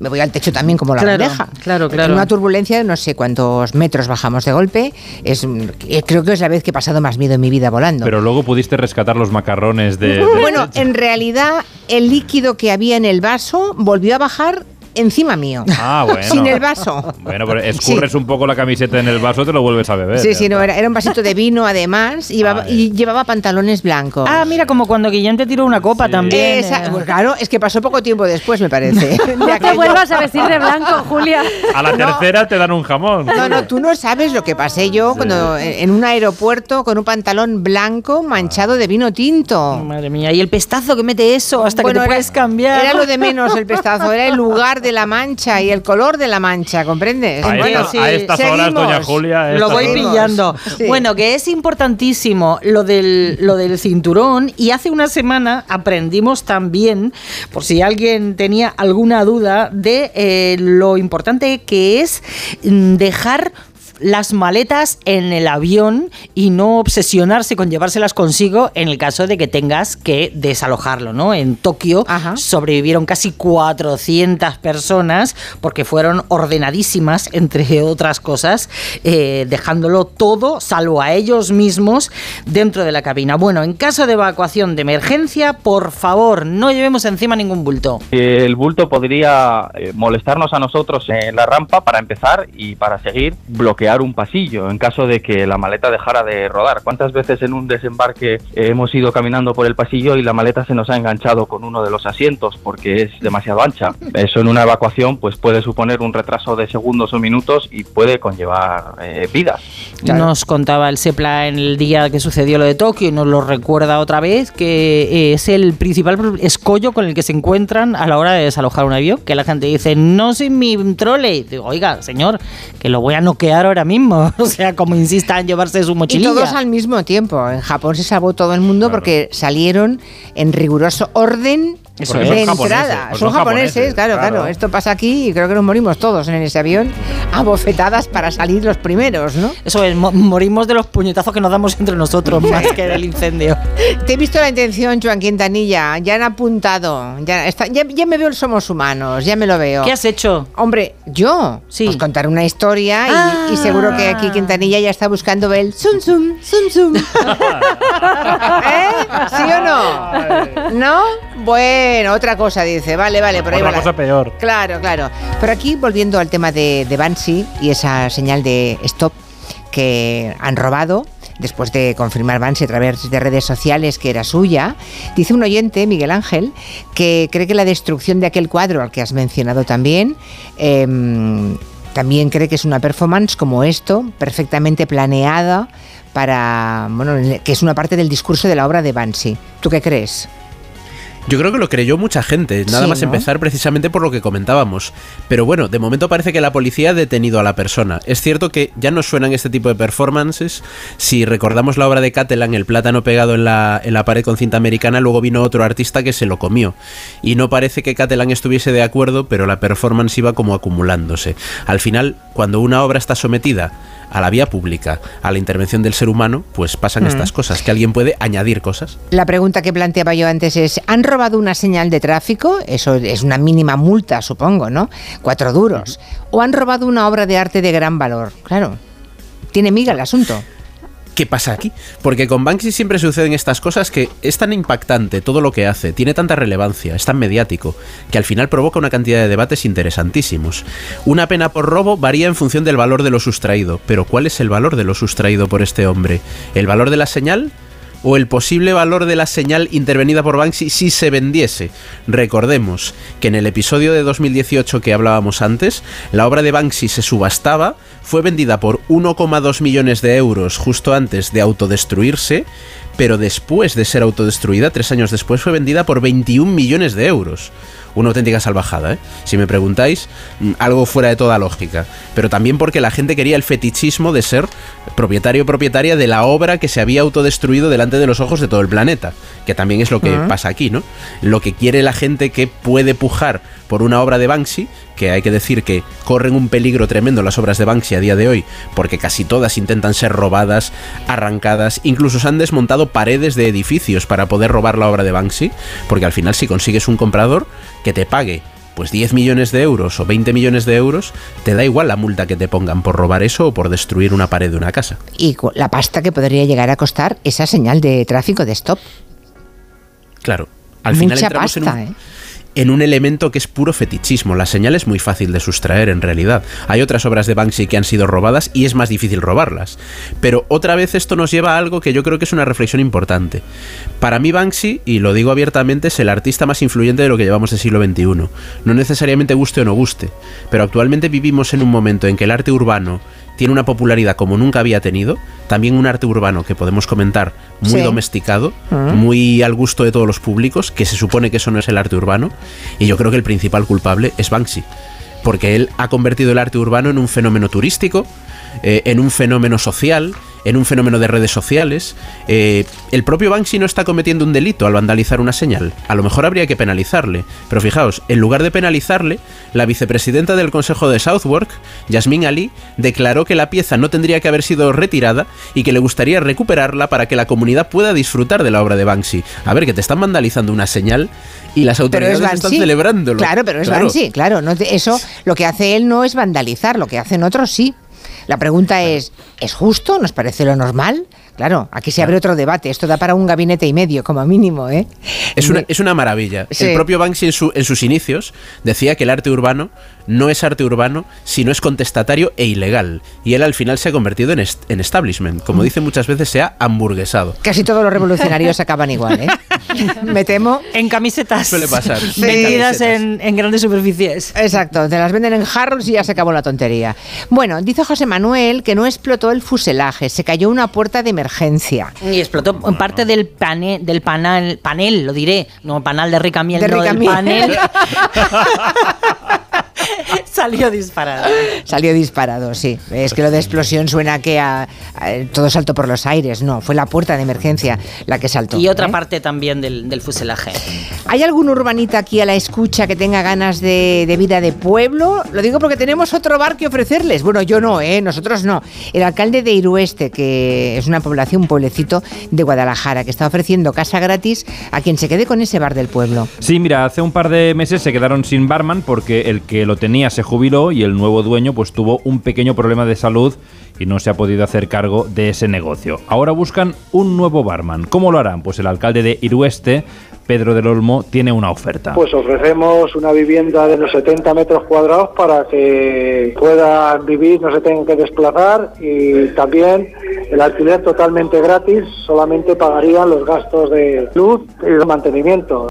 me voy al techo también como la Claro, bandeja. claro, En claro. una turbulencia de no sé cuántos metros bajamos de golpe. Es, eh, creo que es la vez que he pasado más miedo en mi vida volando. Pero luego pudiste rescatar los macarrones de... de- Bueno, en realidad el líquido que había en el vaso volvió a bajar encima mío. Ah, bueno. Sin el vaso. Bueno, pero escurres un poco la camiseta en el vaso, te lo vuelves a beber. Sí, sí, no, era, era un vasito de vino además y llevaba, y llevaba pantalones blancos. Ah, mira, como cuando Guillén te tiró una copa también. Esa- eh. pues claro, es que pasó poco tiempo después, me parece. No te vuelvas a vestir de blanco, Julia. A la tercera te dan un jamón. No, no, tú no sabes lo que pasé yo cuando en en un aeropuerto con un pantalón blanco manchado de vino tinto. Madre mía, y el pestazo que mete eso hasta Bueno, que te era- puedes cambiar. Era lo de menos el pestazo, era el lugar de la mancha y el color de la mancha, ¿comprendes? A esta- a estas horas, doña Julia, Lo voy horas. pillando. Sí. Bueno, que es importantísimo lo del, lo del cinturón y hace una semana aprendimos también, por si alguien tenía alguna duda, de eh, lo importante que es mm, dejar las maletas en el avión y no obsesionarse con llevárselas consigo en el caso de que tengas que desalojarlo, ¿no? En Tokio sobrevivieron casi 400 personas porque fueron ordenadísimas, entre otras cosas, eh, dejándolo todo, salvo a ellos mismos, dentro de la cabina. Bueno, en caso de evacuación de emergencia, por favor, no llevemos encima ningún bulto. El bulto podría eh, molestarnos a nosotros en la rampa para empezar y para seguir bloquear un pasillo en caso de que la maleta dejara de rodar. ¿Cuántas veces en un desembarque eh, hemos ido caminando por el pasillo y la maleta se nos ha enganchado con uno de los asientos porque es demasiado ancha? Eso en una evacuación pues puede suponer un retraso de segundos o minutos y puede conllevar eh, vidas. Nos contaba el SEPLA en el día que sucedió lo de Tokio y nos lo recuerda otra vez, que eh, es el principal escollo con el que se encuentran a la hora de desalojar un avión, que la gente dice, no sin mi trole. Y digo, oiga, señor, que lo voy a noquear ahora mismo. O sea, como insista en llevarse su Y mochililla. todos al mismo tiempo. En Japón se salvó todo el mundo porque salieron en riguroso orden Eso de es. Son entrada. japoneses, pues son son japoneses, japoneses, claro, claro, claro. Esto pasa aquí y creo que nos morimos todos en ese avión a bofetadas para salir los primeros, ¿no? Eso es, mo- morimos de los puñetazos que nos damos entre nosotros más que del incendio. Te he visto la intención, Joan Quintanilla. Ya han apuntado. Ya, está, ya, ya me veo el Somos Humanos. Ya me lo veo. ¿Qué has hecho? Hombre, yo. Sí. Pues contar una historia y, y seguro que aquí Quintanilla ya está buscando el zum zum, zum zum. ¿Eh? ¿Sí o no? ¿No? Bueno, otra cosa dice. Vale, vale, por ahí Otra va la- cosa peor. Claro, claro. Pero aquí, volviendo al tema de, de Banksy y esa señal de stop que han robado, después de confirmar Banksy a través de redes sociales que era suya, dice un oyente, Miguel Ángel, que cree que la destrucción de aquel cuadro al que has mencionado también, em, también cree que es una performance como esto, perfectamente planeada para, bueno, que es una parte del discurso de la obra de Banksy. ¿Tú qué crees? Yo creo que lo creyó mucha gente, nada Sí, más ¿no? empezar precisamente por lo que comentábamos. Pero bueno, de momento parece que la policía ha detenido a la persona. Es cierto que ya no suenan este tipo de performances. Si recordamos la obra de Catalan, el plátano pegado en la, en la pared con cinta americana, luego vino otro artista que se lo comió. Y no parece que Catalan estuviese de acuerdo, pero la performance iba como acumulándose. Al final, cuando una obra está sometida a la vía pública, a la intervención del ser humano, pues pasan Mm. estas cosas, que alguien puede añadir cosas. La pregunta que planteaba yo antes es, ¿han robado una señal de tráfico? Eso es una mínima multa, supongo, ¿no? Cuatro duros. ¿O han robado una obra de arte de gran valor? Claro, tiene miga el asunto. ¿Qué pasa aquí? Porque con Banksy siempre suceden estas cosas que es tan impactante todo lo que hace, tiene tanta relevancia, es tan mediático, que al final provoca una cantidad de debates interesantísimos. Una pena por robo varía en función del valor de lo sustraído, pero ¿cuál es el valor de lo sustraído por este hombre? ¿El valor de la señal? ¿O el posible valor de la señal intervenida por Banksy si se vendiese? Recordemos que en el episodio de 2018 que hablábamos antes, la obra de Banksy se subastaba, fue vendida por 1,2 millones de euros justo antes de autodestruirse, pero después de ser autodestruida, tres años después, fue vendida por 21 millones de euros. Una auténtica salvajada, ¿eh? Si me preguntáis, mm, algo fuera de toda lógica. Pero también porque la gente quería el fetichismo de ser propietario o propietaria de la obra que se había autodestruido delante de los ojos de todo el planeta. Que también es lo que pasa aquí, ¿no? Lo que quiere la gente que puede pujar por una obra de Banksy, que hay que decir que corren un peligro tremendo las obras de Banksy a día de hoy, porque casi todas intentan ser robadas, arrancadas, incluso se han desmontado paredes de edificios para poder robar la obra de Banksy, porque al final si consigues un comprador que te pague pues 10 millones de euros o 20 millones de euros, te da igual la multa que te pongan por robar eso o por destruir una pared de una casa. Y la pasta que podría llegar a costar esa señal de tráfico de stop. Claro, al final Mucha entramos en pasta, un- ¿eh? En un elemento que es puro fetichismo. La señal es muy fácil de sustraer en realidad. Hay otras obras de Banksy que han sido robadas y es más difícil robarlas. Pero otra vez esto nos lleva a algo que yo creo que es una reflexión importante. Para mí Banksy, y lo digo abiertamente, es el artista más influyente de lo que llevamos del siglo XXI. No necesariamente guste o no guste, pero actualmente vivimos en un momento en que el arte urbano tiene una popularidad como nunca había tenido, también un arte urbano que podemos comentar muy Sí. domesticado, Mm. muy al gusto de todos los públicos, que se supone que eso no es el arte urbano, y yo creo que el principal culpable es Banksy, porque él ha convertido el arte urbano en un fenómeno turístico, eh, en un fenómeno social, en un fenómeno de redes sociales. Eh, el propio Banksy no está cometiendo un delito al vandalizar una señal. A lo mejor habría que penalizarle. Pero fijaos, en lugar de penalizarle, la vicepresidenta del Consejo de Southwark, Yasmin Ali, declaró que la pieza no tendría que haber sido retirada y que le gustaría recuperarla para que la comunidad pueda disfrutar de la obra de Banksy. A ver, que te están vandalizando una señal y las autoridades es están celebrándolo. Claro, pero es Banksy, claro. No eso lo que hace él no es vandalizar, lo que hacen otros sí. La pregunta es, ¿es justo? ¿Nos parece lo normal? Claro, aquí se abre otro debate. Esto da para un gabinete y medio, como mínimo, ¿eh? Es una, es una maravilla. Sí. El propio Banksy en, su- en sus inicios decía que el arte urbano no es arte urbano si no es contestatario e ilegal. Y él al final se ha convertido en, est- en establishment. Como dice muchas veces, se ha hamburguesado. Casi todos los revolucionarios acaban igual, ¿eh? Me temo. En camisetas. Suele pasar. Vendidas en, en grandes superficies. Exacto, te las venden en jarros y ya se acabó la tontería. Bueno, dice José Manuel que no explotó el fuselaje, se cayó una puerta de emergencia. Y explotó en parte del panel, del panel, panel, lo diré, no panal de rica miel, De no, rica del miel. panel. Salió disparado. Salió disparado, sí. Es que lo de explosión suena que a- a- todo saltó por los aires. No, fue la puerta de emergencia la que saltó. Y otra ¿eh? parte también del, del fuselaje. ¿Hay algún urbanita aquí a la escucha que tenga ganas de, de vida de pueblo? Lo digo porque tenemos otro bar que ofrecerles. Bueno, yo no, ¿eh? Nosotros no. El alcalde de Irueste, que es una población, un pueblecito de Guadalajara, que está ofreciendo casa gratis a quien se quede con ese bar del pueblo. Sí, mira, hace un par de meses se quedaron sin barman porque el que lo tenía se jubiló y el nuevo dueño pues tuvo un pequeño problema de salud y no se ha podido hacer cargo de ese negocio. Ahora buscan un nuevo barman. ¿Cómo lo harán? Pues el alcalde de Irueste Pedro del Olmo tiene una oferta. Pues ofrecemos una vivienda de los 70 metros cuadrados para que puedan vivir, no se tengan que desplazar y también el alquiler totalmente gratis, solamente pagarían los gastos de luz y de mantenimiento.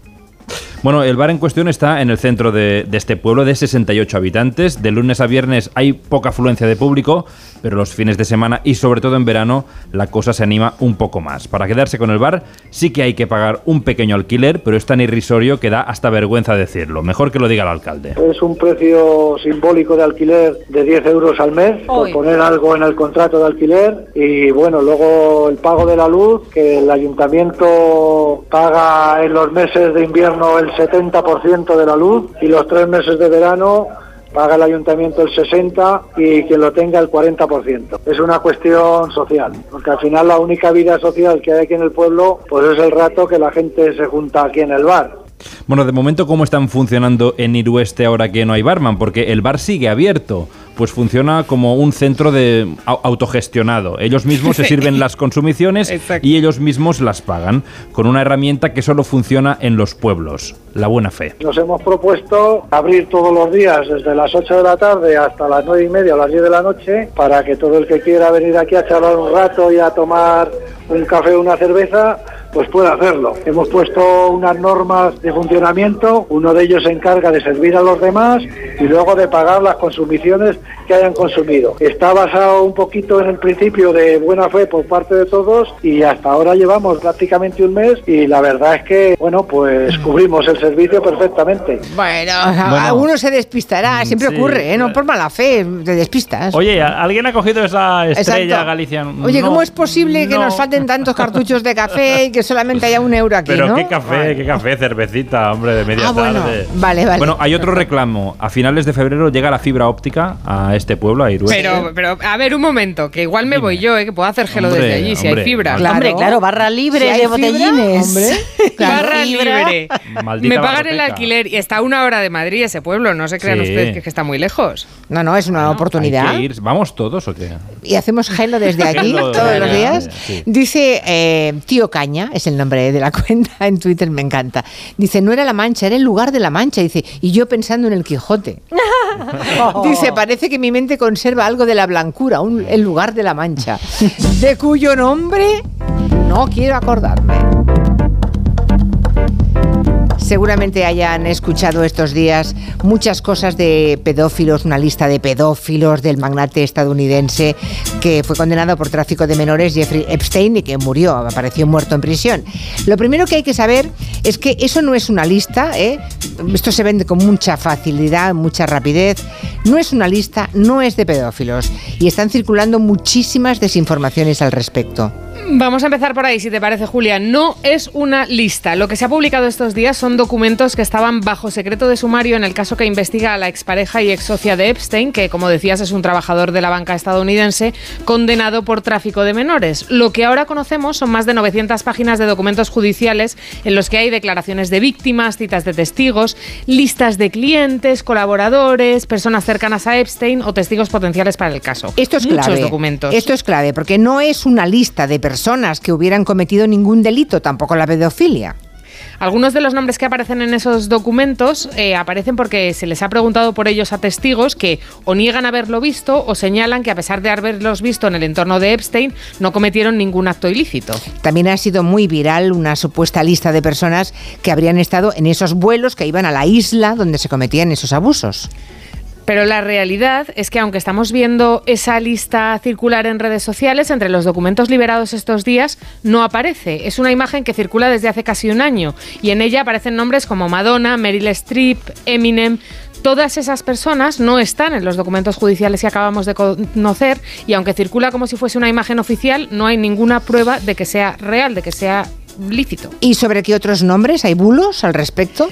Bueno, el bar en cuestión está en el centro de, de, este pueblo de 68 habitantes. De lunes a viernes hay poca afluencia de público, pero los fines de semana y sobre todo en verano la cosa se anima un poco más. Para quedarse con el bar sí que hay que pagar un pequeño alquiler, pero es tan irrisorio que da hasta vergüenza decirlo. Mejor que lo diga el alcalde. Es un precio simbólico de alquiler de 10 euros al mes, por poner algo en el contrato de alquiler. Y bueno, luego el pago de la luz, que el ayuntamiento paga en los meses de invierno el 70% de la luz y los tres meses de verano paga el ayuntamiento el 60 y quien lo tenga el 40%. Es una cuestión social, porque al final la única vida social que hay aquí en el pueblo pues es el rato que la gente se junta aquí en el bar. Bueno, de momento, ¿cómo están funcionando en Irueste ahora que no hay barman? Porque el bar sigue abierto. Pues funciona como un centro de autogestionado. Ellos mismos se sirven las consumiciones y ellos mismos las pagan, con una herramienta que solo funciona en los pueblos, la buena fe. Nos hemos propuesto abrir todos los días desde las 8 de la tarde hasta las 9 y media o las 10 de la noche para que todo el que quiera venir aquí a charlar un rato y a tomar un café o una cerveza pues puede hacerlo. Hemos puesto unas normas de funcionamiento, uno de ellos se encarga de servir a los demás y luego de pagar las consumiciones que hayan consumido. Está basado un poquito en el principio de buena fe por parte de todos y hasta ahora llevamos prácticamente un mes y la verdad es que, bueno, pues cubrimos el servicio perfectamente. Bueno, alguno se despistará, siempre ocurre, ¿eh? no por mala fe, te despistas. Oye, ¿alguien ha cogido esa estrella Exacto. Galicia? Oye, No. ¿cómo es posible que nos falten tantos cartuchos de café y que solamente haya un euro aquí, Pero no? qué café, qué café, cervecita, hombre, de media Ah, bueno. tarde. Vale, vale. Bueno, hay otro reclamo. A finales de febrero llega la fibra óptica a este pueblo, a Irueste. Pero, pero, a ver, un momento, que igual me voy yo, ¿eh? que puedo hacer gelo Hombre, desde allí, si hay hombre, fibra. Claro. Hombre, claro, barra libre Si de botellines. hombre. Barra libre. Maldita me pagan el alquiler y está a una hora de Madrid ese pueblo. No se crean Sí. ustedes que, que está muy lejos. No, no, es una oportunidad. Hay que ir. ¿Vamos todos o qué? Y hacemos gelo desde aquí Gelo todos los días. sí. Dice eh, Tío Caña, es el nombre de la cuenta en Twitter, me encanta. Dice, no era la Mancha, era el lugar de la Mancha. Dice, y yo pensando en el Quijote. Dice, parece que mi mente conserva algo de la blancura, un- el lugar de la Mancha, de cuyo nombre no quiero acordarme. Seguramente hayan escuchado estos días muchas cosas de pedófilos, una lista de pedófilos del magnate estadounidense que fue condenado por tráfico de menores, Jeffrey Epstein, y que murió, apareció muerto en prisión. Lo primero que hay que saber es que eso no es una lista, ¿eh? esto se vende con mucha facilidad, mucha rapidez, no es una lista, no es de pedófilos, y están circulando muchísimas desinformaciones al respecto. Vamos a empezar por ahí, si te parece, Julia. No es una lista. Lo que se ha publicado estos días son documentos que estaban bajo secreto de sumario en el caso que investiga a la expareja y ex socia de Epstein, que, como decías, es un trabajador de la banca estadounidense condenado por tráfico de menores. Lo que ahora conocemos son más de 900 páginas de documentos judiciales en los que hay declaraciones de víctimas, citas de testigos, listas de clientes, colaboradores, personas cercanas a Epstein o testigos potenciales para el caso. Esto es Muchos clave. documentos. Esto es clave porque no es una lista de personas que hubieran cometido ningún delito, tampoco la pedofilia. Algunos de los nombres que aparecen en esos documentos eh, aparecen porque se les ha preguntado por ellos a testigos que o niegan haberlo visto o señalan que a pesar de haberlos visto en el entorno de Epstein no cometieron ningún acto ilícito. También ha sido muy viral una supuesta lista de personas que habrían estado en esos vuelos que iban a la isla donde se cometían esos abusos. Pero la realidad es que aunque estamos viendo esa lista circular en redes sociales, entre los documentos liberados estos días no aparece. Es una imagen que circula desde hace casi un año y en ella aparecen nombres como Madonna, Meryl Streep, Eminem. Todas esas personas no están en los documentos judiciales que acabamos de conocer y aunque circula como si fuese una imagen oficial, no hay ninguna prueba de que sea real, de que sea lícito. ¿Y sobre qué otros nombres? ¿Hay bulos al respecto?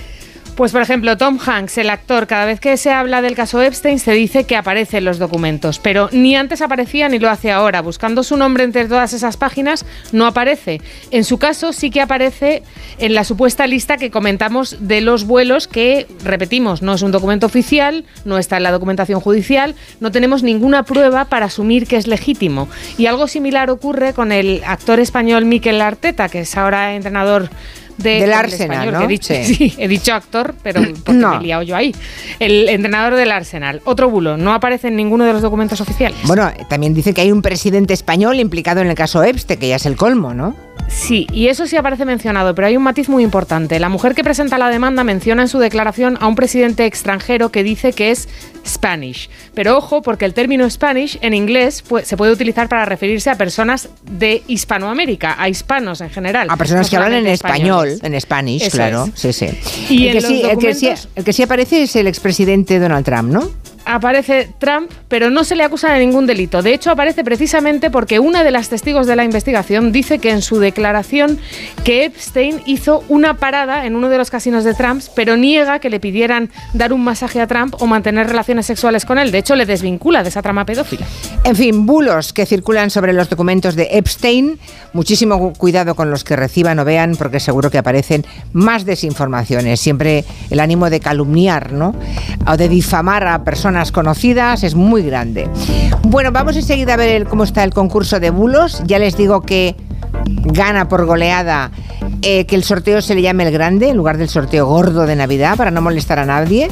Pues por ejemplo, Tom Hanks, el actor, cada vez que se habla del caso Epstein se dice que aparece en los documentos, pero ni antes aparecía ni lo hace ahora. Buscando su nombre entre todas esas páginas no aparece. En su caso sí que aparece en la supuesta lista que comentamos de los vuelos que, repetimos, no es un documento oficial, no está en la documentación judicial, no tenemos ninguna prueba para asumir que es legítimo. Y algo similar ocurre con el actor español Miquel Arteta, que es ahora entrenador de, Del el Arsenal, español, ¿no? que he dicho, Sí. sí, he dicho actor, pero porque No. me he liado yo ahí. El entrenador del Arsenal. Otro bulo, no aparece en ninguno de los documentos oficiales. Bueno, también dice que hay un presidente español implicado en el caso Epstein, que ya es el colmo, ¿no? Sí, y eso sí aparece mencionado, pero hay un matiz muy importante. La mujer que presenta la demanda menciona en su declaración a un presidente extranjero que dice que es Spanish. Pero ojo, porque el término Spanish en inglés se puede utilizar para referirse a personas de Hispanoamérica, a hispanos en general. A personas no que hablan en español, españoles. en Spanish, Eso claro. es. Sí, sí. Y el, que sí, el, que sí, el que sí aparece es el expresidente Donald Trump, ¿no? Aparece Trump, pero no se le acusa de ningún delito. De hecho, aparece precisamente porque una de las testigos de la investigación dice que en su declaración que Epstein hizo una parada en uno de los casinos de Trump, pero niega que le pidieran dar un masaje a Trump o mantener relaciones sexuales con él. De hecho, le desvincula de esa trama pedófila. En fin, bulos que circulan sobre los documentos de Epstein. Muchísimo cu- cuidado con los que reciban o vean, porque seguro que aparecen más desinformaciones. Siempre el ánimo de calumniar, ¿no? O de difamar a personas conocidas es muy grande. Bueno, vamos enseguida a ver el- cómo está el concurso de bulos. Ya les digo que gana por goleada eh, que el sorteo se le llame el grande en lugar del sorteo gordo de Navidad para no molestar a nadie.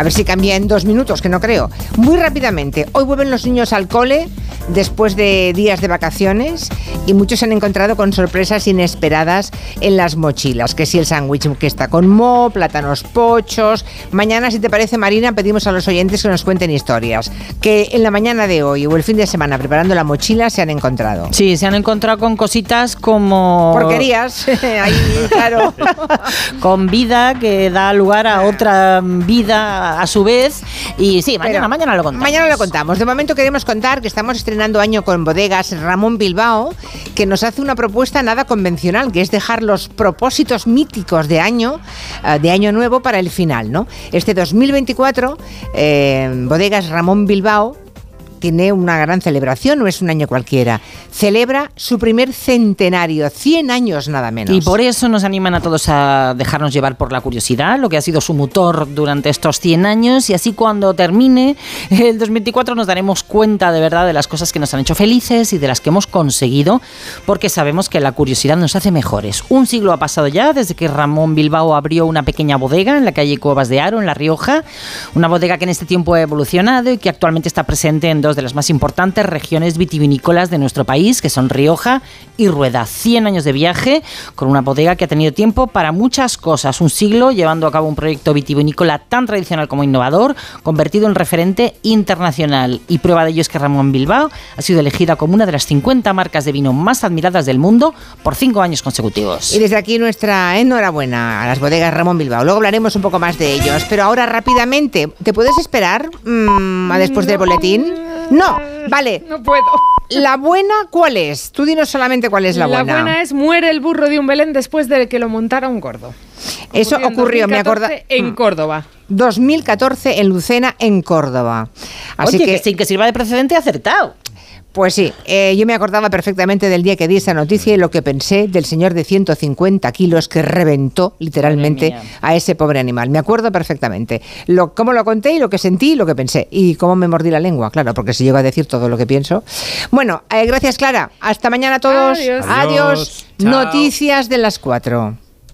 A ver si cambia en dos minutos, que no creo. Muy rápidamente, hoy vuelven los niños al cole después de días de vacaciones y muchos se han encontrado con sorpresas inesperadas en las mochilas. Que si el sándwich que está con mo, plátanos pochos. Mañana, si te parece, Marina, pedimos a los oyentes que nos cuenten historias. Que en la mañana de hoy o el fin de semana preparando la mochila se han encontrado. Sí, se han encontrado con cositas como... Porquerías, ahí, claro. con vida que da lugar a otra vida a su vez. Y sí, mañana, Pero mañana lo contamos. Mañana lo contamos. De momento queremos contar que estamos estrenando año con bodegas Ramón Bilbao, que nos hace una propuesta nada convencional, que es dejar los propósitos míticos de año, eh, de año nuevo para el final, ¿no? Este 2024, eh, bodegas Ramón Bilbao tiene una gran celebración, no es un año cualquiera. Celebra su primer centenario, 100 años nada menos. Y por eso nos animan a todos a dejarnos llevar por la curiosidad, lo que ha sido su motor durante estos 100 años, y así cuando termine el 2024 nos daremos cuenta de verdad de las cosas que nos han hecho felices y de las que hemos conseguido, porque sabemos que la curiosidad nos hace mejores. Un siglo ha pasado ya desde que Ramón Bilbao abrió una pequeña bodega en la calle Cuevas de Aro, en La Rioja, una bodega que en este tiempo ha evolucionado y que actualmente está presente en dos de las más importantes regiones vitivinícolas de nuestro país, que son Rioja y Rueda. 100 años de viaje con una bodega que ha tenido tiempo para muchas cosas. Un siglo llevando a cabo un proyecto vitivinícola tan tradicional como innovador, convertido en referente internacional. Y prueba de ello es que Ramón Bilbao ha sido elegida como una de las 50 marcas de vino más admiradas del mundo por cinco años consecutivos. Y desde aquí nuestra enhorabuena a las bodegas Ramón Bilbao. Luego hablaremos un poco más de ellos. Pero ahora rápidamente, ¿te puedes esperar mm, a después del boletín? No, vale. No puedo. ¿La buena cuál es? Tú dinos solamente cuál es la, La buena es muere el burro de un Belén después de que lo montara un gordo. Eso ocurrió, me 2014 acuerdo. En Córdoba. 2014 en Lucena, en Córdoba. Así Oye, que, que sin que sirva de precedente, acertado. Pues sí, eh, yo me acordaba perfectamente del día que di esa noticia y lo que pensé del señor de 150 kilos que reventó literalmente a ese pobre animal. Me acuerdo perfectamente. Lo, cómo lo conté y lo que sentí y lo que pensé. Y cómo me mordí la lengua, claro, porque si llego a decir todo lo que pienso. Bueno, eh, gracias Clara. Hasta mañana a todos. Adiós. Adiós. Noticias de las cuatro.